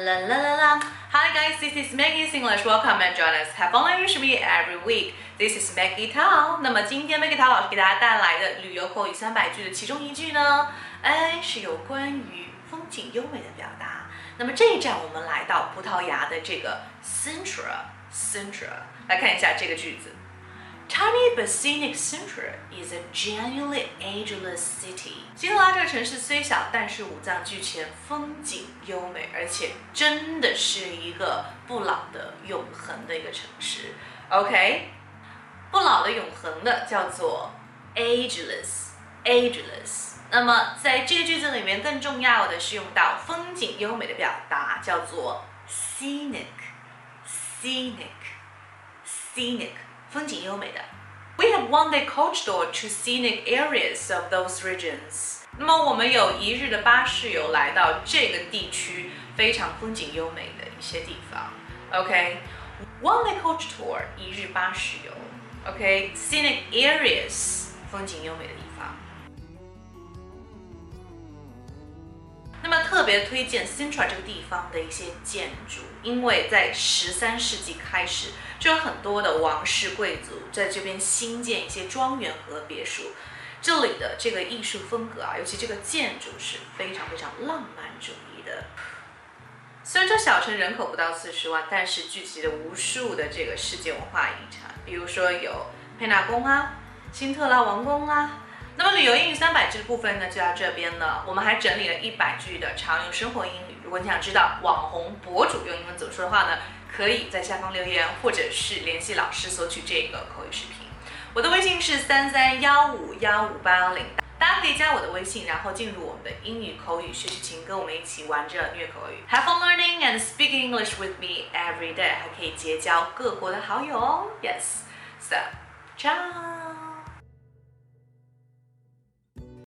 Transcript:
la la la la. Hi guys, this is Maggie English. Welcome and join us. Have fun learning with me every week. This is Maggie Tao. 那么今天 Maggie Tao 老师给大家带来的旅游口语三百句的其中一句呢，哎，是有关于风景优美的表达。那么这一站我们来到葡萄牙的这个 Sintra，Sintra，来看一下这个句子。Tiny but scenic Sintra is a genuinely ageless city。新特拉这个城市虽小，但是五脏俱全，风景优美，而且真的是一个不老的、永恒的一个城市。OK，不老的、永恒的叫做 ageless，ageless。那么在这个句子里面，更重要的是用到风景优美的表达，叫做 scenic，scenic，scenic。 风景优美的。We have one day coach tour to scenic areas of those regions。那么我们有一日的巴士游来到这个地区非常风景优美的一些地方。OK，one day coach tour 一日巴士游。OK，scenic areas 风景优美的地方。 特别推荐 Sintra 这个地方的一些建筑，因为在十三世纪开始就有很多的王室贵族在这边新建一些庄园和别墅。这里的这个艺术风格啊，尤其这个建筑是非常非常浪漫主义的。虽然这小城人口不到四十万，但是聚集了无数的这个世界文化遗产，比如说有佩纳宫啊、辛特拉王宫啊。那么旅游英语三百句的部分呢，就到这边了。我们还整理了一百句的常用生活英语。如果你想知道网红博主用英文怎么说的话呢，可以在下方留言，或者是联系老师索取这个口语视频。我的微信是三三幺五幺五八幺零，大家可以加我的微信，然后进入我们的英语口语学习群，跟我们一起玩着虐口语。Have fun learning and speak English with me every day，还可以结交各国的好友哦。Yes，so ciao。